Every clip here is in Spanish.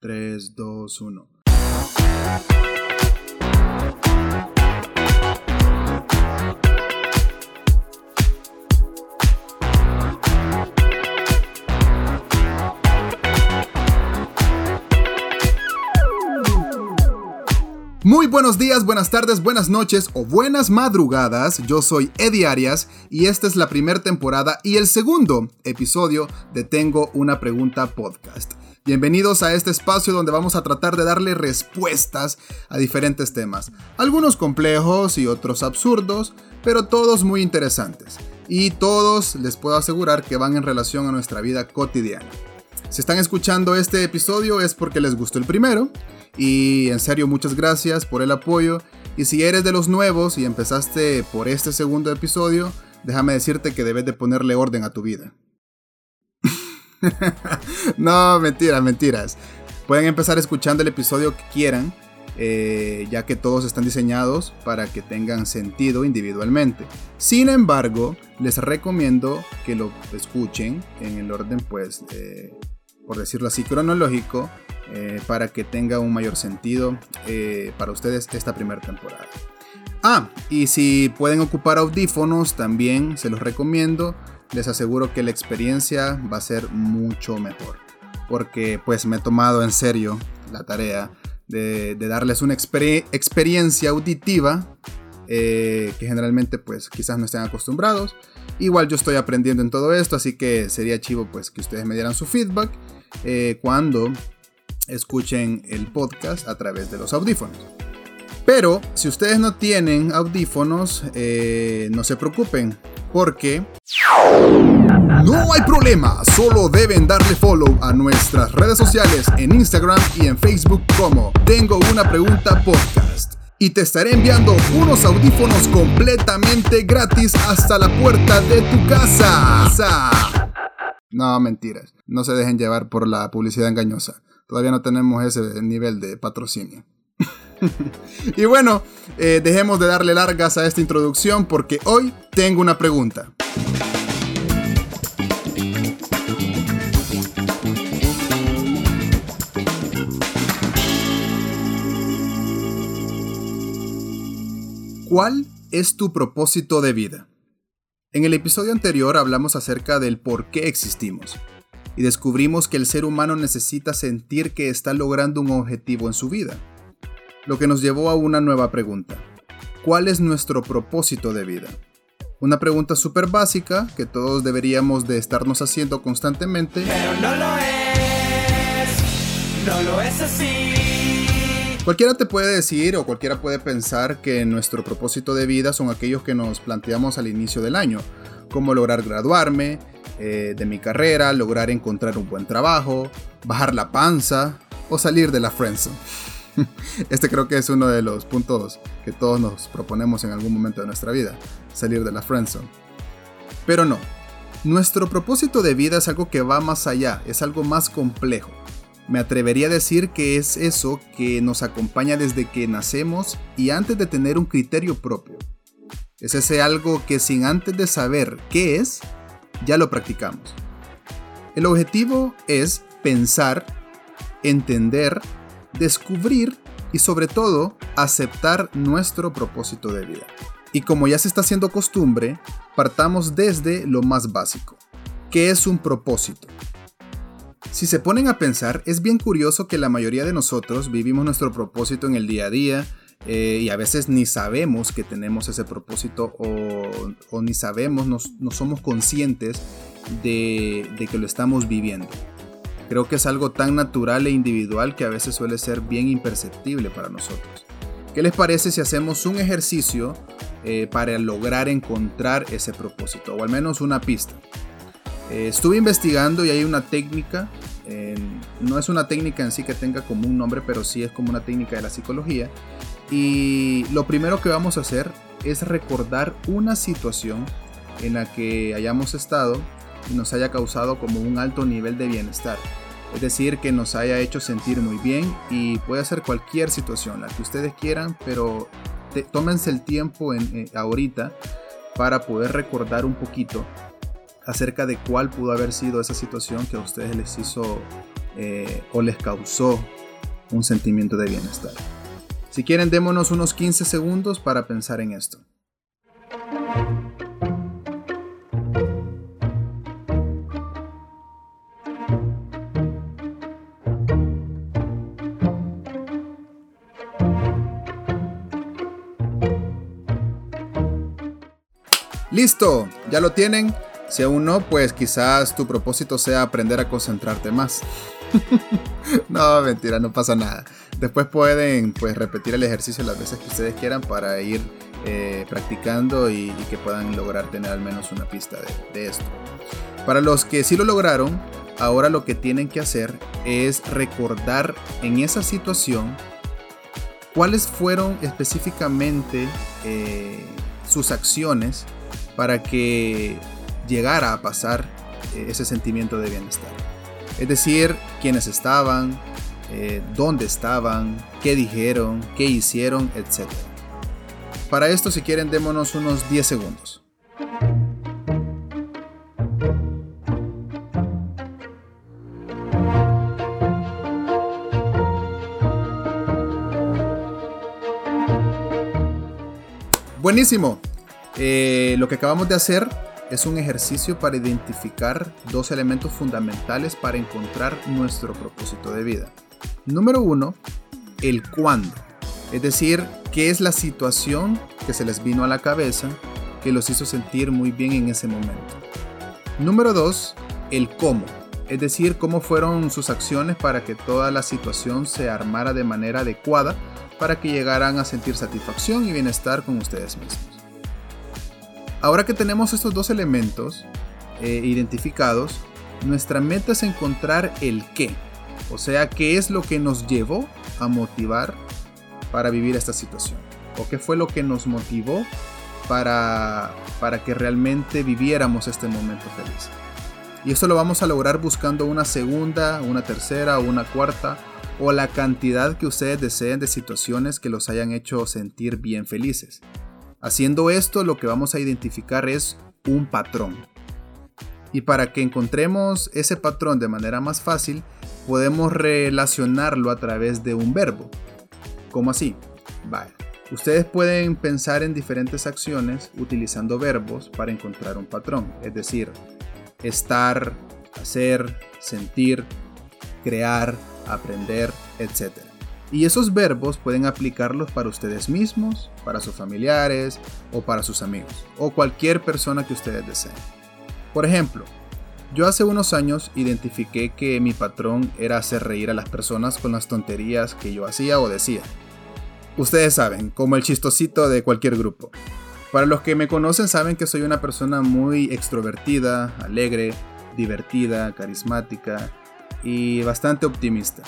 3, 2, 1. Muy buenos días, buenas tardes, buenas noches o buenas madrugadas. Yo soy Eddie Arias y esta es la primera temporada y el segundo episodio de Tengo una pregunta podcast. Bienvenidos a este espacio donde vamos a tratar de darle respuestas a diferentes temas, algunos complejos y otros absurdos, pero todos muy interesantes. Y todos les puedo asegurar que van en relación a nuestra vida cotidiana. Si están escuchando este episodio es porque les gustó el primero y en serio, muchas gracias por el apoyo. Y si eres de los nuevos y empezaste por este segundo episodio, déjame decirte que debes de ponerle orden a tu vida. no, mentiras, mentiras. Pueden empezar escuchando el episodio que quieran, eh, ya que todos están diseñados para que tengan sentido individualmente. Sin embargo, les recomiendo que lo escuchen en el orden, pues, eh, por decirlo así, cronológico, eh, para que tenga un mayor sentido para ustedes esta primera temporada. Ah, y si pueden ocupar audífonos, también se los recomiendo. Les aseguro que la experiencia va a ser mucho mejor. Porque pues me he tomado en serio la tarea de, darles una experiencia auditiva eh, que generalmente pues quizás no estén acostumbrados. Igual yo estoy aprendiendo en todo esto, así que sería chivo pues que ustedes me dieran su feedback cuando escuchen el podcast a través de los audífonos. Pero si ustedes no tienen audífonos, eh, no se preocupen, porque... No hay problema, solo deben darle follow a nuestras redes sociales en Instagram y en Facebook como Tengo una pregunta podcast. Y te estaré enviando unos audífonos completamente gratis hasta la puerta de tu casa. No, mentiras. No se dejen llevar por la publicidad engañosa. Todavía no tenemos ese nivel de patrocinio. y bueno, eh, dejemos de darle largas a esta introducción porque hoy tengo una pregunta. ¿Cuál es tu propósito de vida? En el episodio anterior hablamos acerca del por qué existimos y descubrimos que el ser humano necesita sentir que está logrando un objetivo en su vida. Lo que nos llevó a una nueva pregunta. ¿Cuál es nuestro propósito de vida? Una pregunta súper básica que todos deberíamos de estarnos haciendo constantemente. Pero no lo es, no lo es así. Cualquiera te puede decir o cualquiera puede pensar que nuestro propósito de vida son aquellos que nos planteamos al inicio del año, como lograr graduarme, eh, de mi carrera, lograr encontrar un buen trabajo, bajar la panza o salir de la friendzone. Este creo que es uno de los puntos que todos nos proponemos en algún momento de nuestra vida, salir de la friendzone. Pero no, nuestro propósito de vida es algo que va más allá, es algo más complejo. Me atrevería a decir que es eso que nos acompaña desde que nacemos y antes de tener un criterio propio. Es ese algo que sin antes de saber qué es, ya lo practicamos. El objetivo es pensar, entender, descubrir y sobre todo aceptar nuestro propósito de vida. Y como ya se está haciendo costumbre, partamos desde lo más básico. ¿Qué es un propósito? Si se ponen a pensar, es bien curioso que la mayoría de nosotros vivimos nuestro propósito en el día a día, eh, y a veces ni sabemos que tenemos ese propósito o, ni sabemos, no, somos conscientes de, que lo estamos viviendo. Creo que es algo tan natural e individual que a veces suele ser bien imperceptible para nosotros. ¿Qué les parece si hacemos un ejercicio eh, para lograr encontrar ese propósito? O al menos una pista. Eh, estuve investigando y hay una técnica, no es una técnica en sí que tenga como un nombre, pero sí es como una técnica de la psicología, y lo primero que vamos a hacer es recordar una situación en la que hayamos estado y nos haya causado como un alto nivel de bienestar. Es decir, que nos haya hecho sentir muy bien y puede ser cualquier situación, la que ustedes quieran, pero tómense el tiempo en, eh, ahorita para poder recordar un poquito acerca de cuál pudo haber sido esa situación que a ustedes les hizo eh, o les causó un sentimiento de bienestar. Si quieren, démonos unos 15 segundos para pensar en esto. Listo, ya lo tienen. Si aún no, pues quizás tu propósito sea aprender a concentrarte más. no, mentira, no pasa nada. Después pueden pues repetir el ejercicio las veces que ustedes quieran para ir eh, practicando y, que puedan lograr tener al menos una pista de, esto. Para los que sí lo lograron, ahora lo que tienen que hacer es recordar en esa situación cuáles fueron específicamente eh, sus acciones para que llegara a pasar eh, ese sentimiento de bienestar. Es decir, quiénes estaban, eh, dónde estaban, qué dijeron, qué hicieron, etc. Para esto, si quieren, démonos unos 10 segundos. Buenísimo. Eh, lo que acabamos de hacer es un ejercicio para identificar dos elementos fundamentales para encontrar nuestro propósito de vida. Número uno, el cuándo. Es decir, qué es la situación que se les vino a la cabeza que los hizo sentir muy bien en ese momento. Número dos, el cómo. Es decir, cómo fueron sus acciones para que toda la situación se armara de manera adecuada para que llegaran a sentir satisfacción y bienestar con ustedes mismos. Ahora que tenemos estos dos elementos eh, identificados, nuestra meta es encontrar el qué. O sea, qué es lo que nos llevó a motivar para vivir esta situación. O qué fue lo que nos motivó para, para que realmente viviéramos este momento feliz. Y eso lo vamos a lograr buscando una segunda, una tercera una cuarta o la cantidad que ustedes deseen de situaciones que los hayan hecho sentir bien felices. Haciendo esto lo que vamos a identificar es un patrón. Y para que encontremos ese patrón de manera más fácil, podemos relacionarlo a través de un verbo. ¿Cómo así? Vale. Ustedes pueden pensar en diferentes acciones utilizando verbos para encontrar un patrón, es decir, estar, hacer, sentir, crear, aprender, etc. Y esos verbos pueden aplicarlos para ustedes mismos, para sus familiares o para sus amigos, o cualquier persona que ustedes deseen. Por ejemplo, yo hace unos años identifiqué que mi patrón era hacer reír a las personas con las tonterías que yo hacía o decía. Ustedes saben, como el chistosito de cualquier grupo. Para los que me conocen saben que soy una persona muy extrovertida, alegre, divertida, carismática y bastante optimista.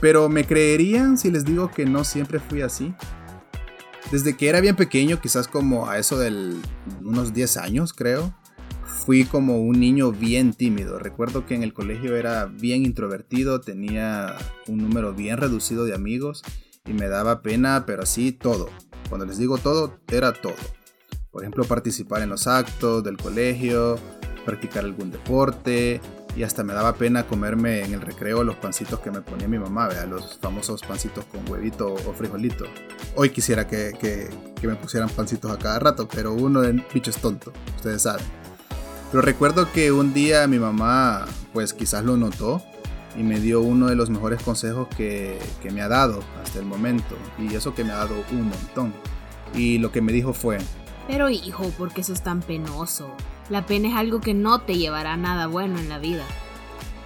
Pero ¿me creerían si les digo que no siempre fui así? Desde que era bien pequeño, quizás como a eso de unos 10 años creo, fui como un niño bien tímido. Recuerdo que en el colegio era bien introvertido, tenía un número bien reducido de amigos y me daba pena, pero así todo. Cuando les digo todo, era todo. Por ejemplo, participar en los actos del colegio, practicar algún deporte, y hasta me daba pena comerme en el recreo los pancitos que me ponía mi mamá, ¿vea? los famosos pancitos con huevito o frijolito. Hoy quisiera que, que, me pusieran pancitos a cada rato, pero uno de bicho es tonto, ustedes saben. Pero recuerdo que un día mi mamá, pues quizás lo notó y me dio uno de los mejores consejos que, que me ha dado hasta el momento, y eso que me ha dado un montón. Y lo que me dijo fue, pero hijo, ¿por qué eso es tan penoso? La pena es algo que no te llevará nada bueno en la vida.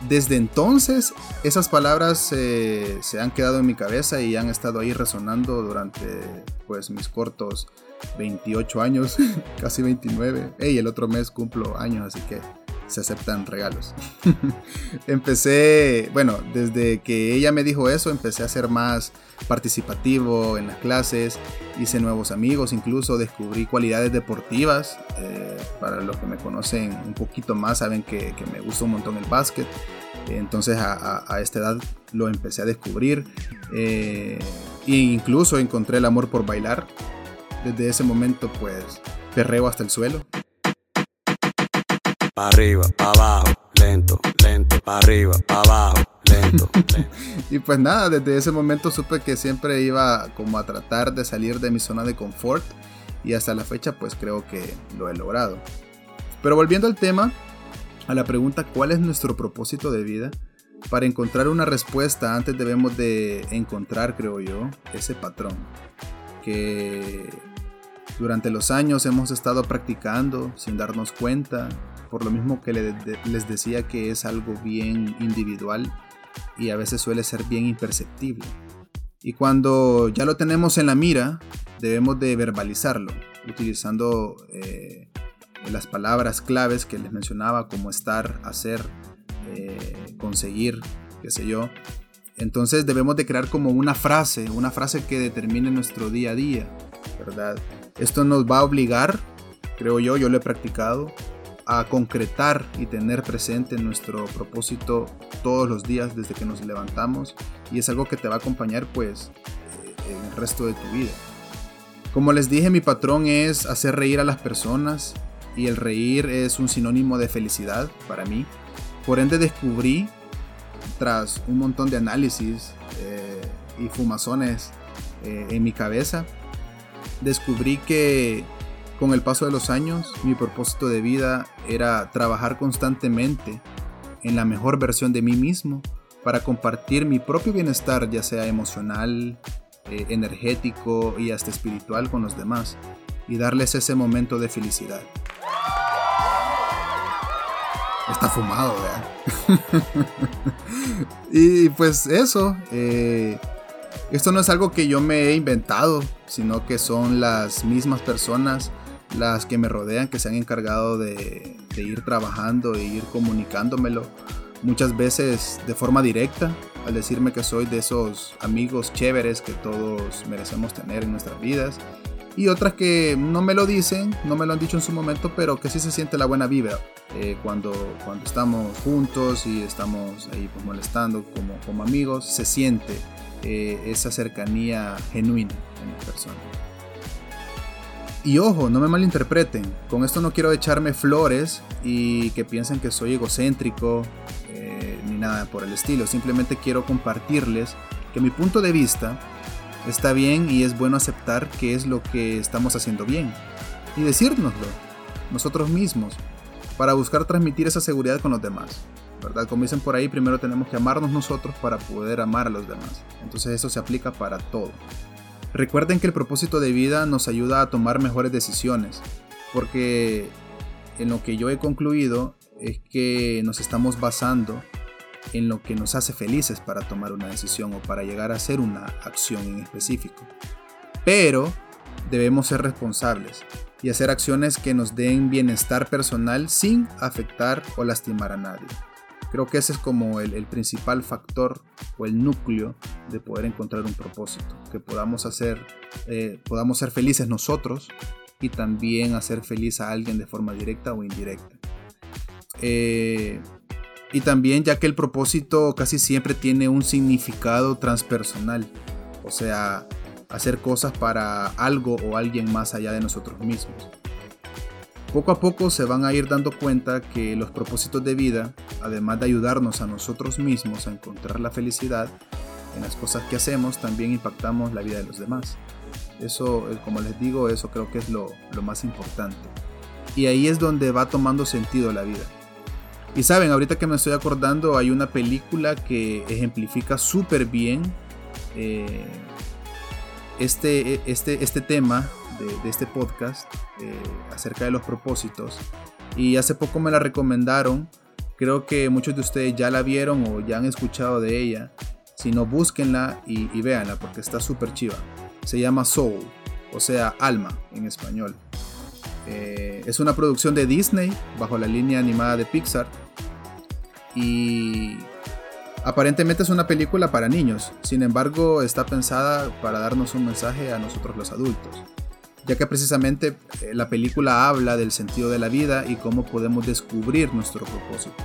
Desde entonces, esas palabras eh, se han quedado en mi cabeza y han estado ahí resonando durante pues mis cortos 28 años, casi 29. Y el otro mes cumplo años, así que se aceptan regalos. empecé, bueno, desde que ella me dijo eso, empecé a ser más participativo en las clases, hice nuevos amigos, incluso descubrí cualidades deportivas. Eh, para los que me conocen un poquito más, saben que, me gusta un montón el básquet. Entonces a, esta edad lo empecé a descubrir. Eh, e incluso encontré el amor por bailar. Desde ese momento pues perreo hasta el suelo. Pa' arriba, pa' abajo, lento, lento para arriba, para abajo, lento, y pues nada, desde ese momento supe que siempre iba como a tratar de salir de mi zona de confort y hasta la fecha pues creo que lo he logrado. Pero volviendo al tema, a la pregunta ¿cuál es nuestro propósito de vida? Para encontrar una respuesta antes debemos de encontrar, creo yo, ese patrón que durante los años hemos estado practicando sin darnos cuenta, por lo mismo que les decía que es algo bien individual y a veces suele ser bien imperceptible. Y cuando ya lo tenemos en la mira, debemos de verbalizarlo, utilizando eh, las palabras claves que les mencionaba, como estar, hacer, eh, conseguir, qué sé yo. Entonces debemos de crear como una frase, una frase que determine nuestro día a día, ¿verdad? Esto nos va a obligar, creo yo, yo lo he practicado, a concretar y tener presente nuestro propósito todos los días desde que nos levantamos y es algo que te va a acompañar pues eh, en el resto de tu vida. Como les dije, mi patrón es hacer reír a las personas y el reír es un sinónimo de felicidad para mí. Por ende descubrí, tras un montón de análisis eh, y fumazones eh, en mi cabeza, descubrí que con el paso de los años mi propósito de vida era trabajar constantemente en la mejor versión de mí mismo para compartir mi propio bienestar, ya sea emocional, eh, energético y hasta espiritual con los demás, y darles ese momento de felicidad. Está fumado, ¿verdad? y pues eso, eh, esto no es algo que yo me he inventado, sino que son las mismas personas las que me rodean que se han encargado de, ir trabajando e ir comunicándomelo muchas veces de forma directa al decirme que soy de esos amigos chéveres que todos merecemos tener en nuestras vidas y otras que no me lo dicen, no me lo han dicho en su momento, pero que sí se siente la buena vibra eh, cuando, cuando estamos juntos y estamos ahí pues molestando como, como amigos, se siente eh, esa cercanía genuina en la persona. Y ojo, no me malinterpreten, con esto no quiero echarme flores y que piensen que soy egocéntrico eh, ni nada por el estilo, simplemente quiero compartirles que mi punto de vista está bien y es bueno aceptar qué es lo que estamos haciendo bien y decírnoslo nosotros mismos para buscar transmitir esa seguridad con los demás. ¿verdad? Como dicen por ahí, primero tenemos que amarnos nosotros para poder amar a los demás. Entonces eso se aplica para todo. Recuerden que el propósito de vida nos ayuda a tomar mejores decisiones, porque en lo que yo he concluido es que nos estamos basando en lo que nos hace felices para tomar una decisión o para llegar a hacer una acción en específico. Pero debemos ser responsables y hacer acciones que nos den bienestar personal sin afectar o lastimar a nadie. Creo que ese es como el, principal factor o el núcleo de poder encontrar un propósito, que podamos hacer, eh, podamos ser felices nosotros y también hacer feliz a alguien de forma directa o indirecta. Eh, y también ya que el propósito casi siempre tiene un significado transpersonal, o sea, hacer cosas para algo o alguien más allá de nosotros mismos. Poco a poco se van a ir dando cuenta que los propósitos de vida, además de ayudarnos a nosotros mismos a encontrar la felicidad en las cosas que hacemos, también impactamos la vida de los demás. Eso, eh, como les digo, eso creo que es lo, más importante. Y ahí es donde va tomando sentido la vida. Y saben, ahorita que me estoy acordando, hay una película que ejemplifica súper bien eh, este, este, este tema de, este podcast eh, acerca de los propósitos. Y hace poco me la recomendaron. Creo que muchos de ustedes ya la vieron o ya han escuchado de ella. Si no, búsquenla y, y véanla porque está súper chiva. Se llama Soul, o sea, alma en español. Eh, es una producción de Disney bajo la línea animada de Pixar. Y aparentemente es una película para niños. Sin embargo, está pensada para darnos un mensaje a nosotros los adultos ya que precisamente eh, la película habla del sentido de la vida y cómo podemos descubrir nuestro propósito.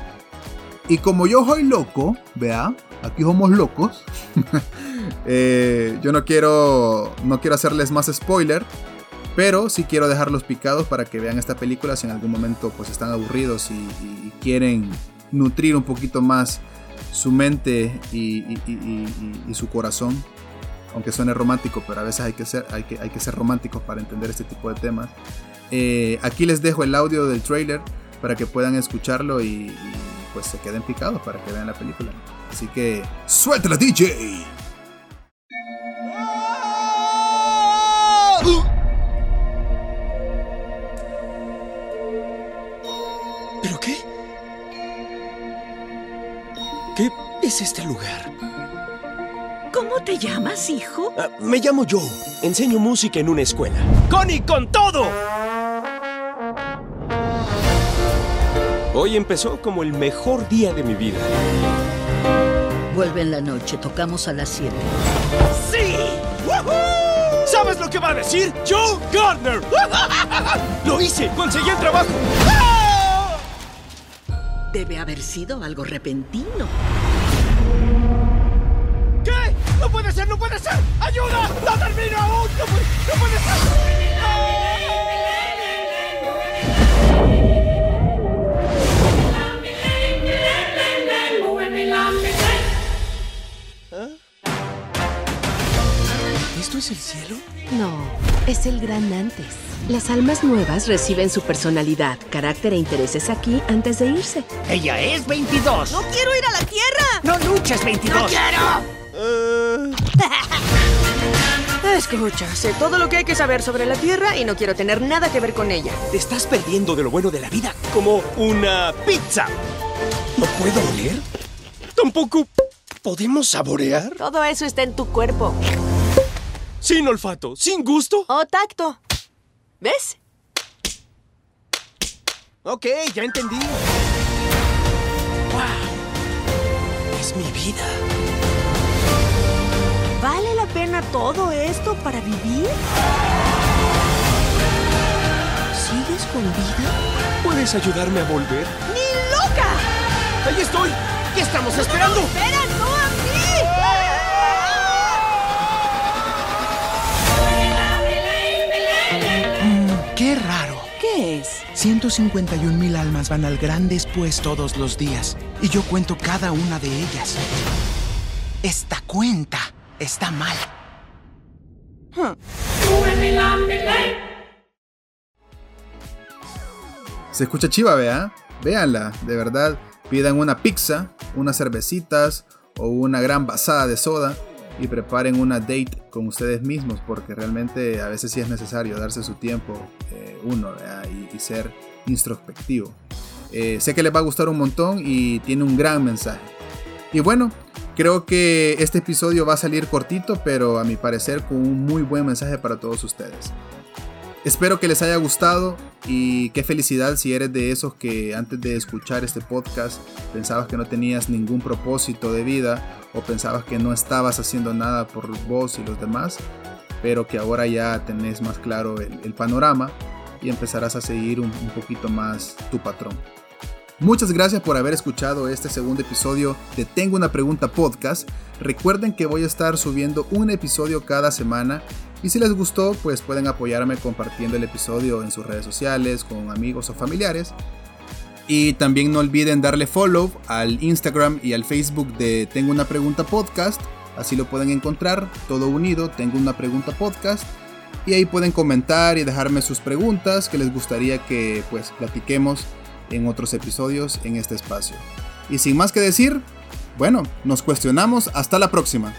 Y como yo soy loco, vea, aquí somos locos, eh, yo no quiero, no quiero hacerles más spoiler, pero sí quiero dejarlos picados para que vean esta película si en algún momento pues están aburridos y, quieren nutrir un poquito más su mente y, su corazón. Aunque suene romántico, pero a veces hay que ser, hay que, hay que ser románticos para entender este tipo de temas. Eh, aquí les dejo el audio del trailer para que puedan escucharlo y, pues se queden picados para que vean la película. Así que, ¡suéltala DJ! ¿Pero qué? ¿Qué es este lugar? ¿Cómo te llamas, hijo? Ah, me llamo Joe. Enseño música en una escuela. ¡Connie, con todo! Hoy empezó como el mejor día de mi vida. Vuelve en la noche, tocamos a las 7. ¡Sí! ¿Sabes lo que va a decir? Joe Gardner. ¡Lo hice! ¡Conseguí el trabajo! Debe haber sido algo repentino. Puede ser! ¡No puede ser! ¡Ayuda! ¡No termino aún! ¡No puede, no puede ser! ¿Esto es el cielo? No, es el gran antes. Las almas nuevas reciben su personalidad, carácter e intereses aquí antes de irse. Ella es 22. ¡No quiero ir a la Tierra! ¡No luches, 22! ¡No quiero! Escucha, sé todo lo que hay que saber sobre la Tierra y no quiero tener nada que ver con ella. Te estás perdiendo de lo bueno de la vida, como una pizza. ¿No puedo oler? Tampoco podemos saborear. Todo eso está en tu cuerpo. Sin olfato, sin gusto. O tacto. ¿Ves? Ok, ya entendí. ¡Wow! Es mi vida. ¿Vale la pena todo esto para vivir? ¿Sigues con vida? ¿Puedes ayudarme a volver? ¡Ni loca! ¡Ahí estoy! ¿Qué estamos esperando? ¡Espera, no a mí! Mm, ¡Qué raro! ¿Qué es? 151 mil almas van al gran después todos los días y yo cuento cada una de ellas. Esta cuenta está mal. Se escucha chiva, vea. Véanla, de verdad. Pidan una pizza, unas cervecitas o una gran basada de soda y preparen una date con ustedes mismos porque realmente a veces sí es necesario darse su tiempo eh, uno y, ser introspectivo. Eh, sé que les va a gustar un montón y tiene un gran mensaje. Y bueno, creo que este episodio va a salir cortito, pero a mi parecer con un muy buen mensaje para todos ustedes. Espero que les haya gustado y qué felicidad si eres de esos que antes de escuchar este podcast pensabas que no tenías ningún propósito de vida o pensabas que no estabas haciendo nada por vos y los demás, pero que ahora ya tenés más claro el, panorama y empezarás a seguir un poquito más tu patrón. Muchas gracias por haber escuchado este segundo episodio de Tengo una pregunta podcast. Recuerden que voy a estar subiendo un episodio cada semana y si les gustó pues pueden apoyarme compartiendo el episodio en sus redes sociales con amigos o familiares. Y también no olviden darle follow al Instagram y al Facebook de Tengo una pregunta podcast. Así lo pueden encontrar todo unido, Tengo una pregunta podcast. Y ahí pueden comentar y dejarme sus preguntas que les gustaría que pues platiquemos en otros episodios en este espacio. Y sin más que decir, bueno, nos cuestionamos hasta la próxima.